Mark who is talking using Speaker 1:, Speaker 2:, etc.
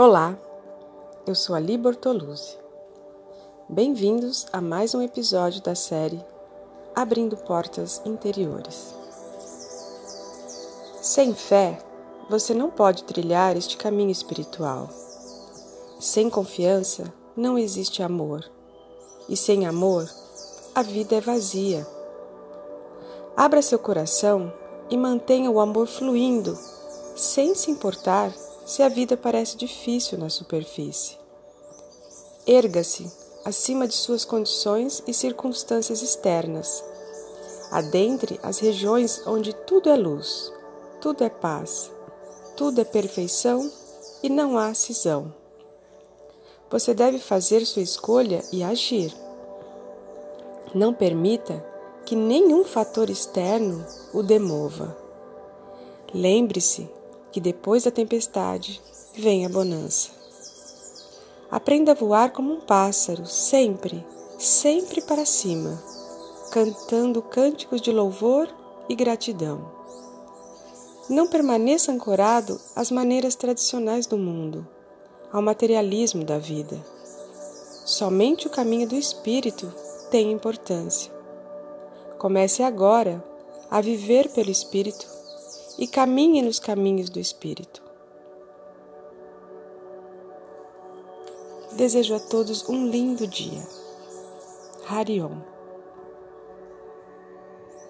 Speaker 1: Olá, eu sou Ali Bortoluzzi. Bem-vindos a mais um episódio da série Abrindo Portas Interiores. Sem fé, você não pode trilhar este caminho espiritual. Sem confiança, não existe amor. E sem amor, a vida é vazia. Abra seu coração e mantenha o amor fluindo, sem se importar se a vida parece difícil na superfície. Erga-se acima de suas condições e circunstâncias externas. Adentre as regiões onde tudo é luz, tudo é paz, tudo é perfeição e não há cisão. Você deve fazer sua escolha e agir. Não permita que nenhum fator externo o demova. Lembre-se que depois da tempestade vem a bonança. Aprenda a voar como um pássaro, sempre, sempre para cima, cantando cânticos de louvor e gratidão. Não permaneça ancorado às maneiras tradicionais do mundo, ao materialismo da vida. Somente o caminho do espírito tem importância. Comece agora a viver pelo espírito e caminhe nos caminhos do Espírito. Desejo a todos um lindo dia. Harion.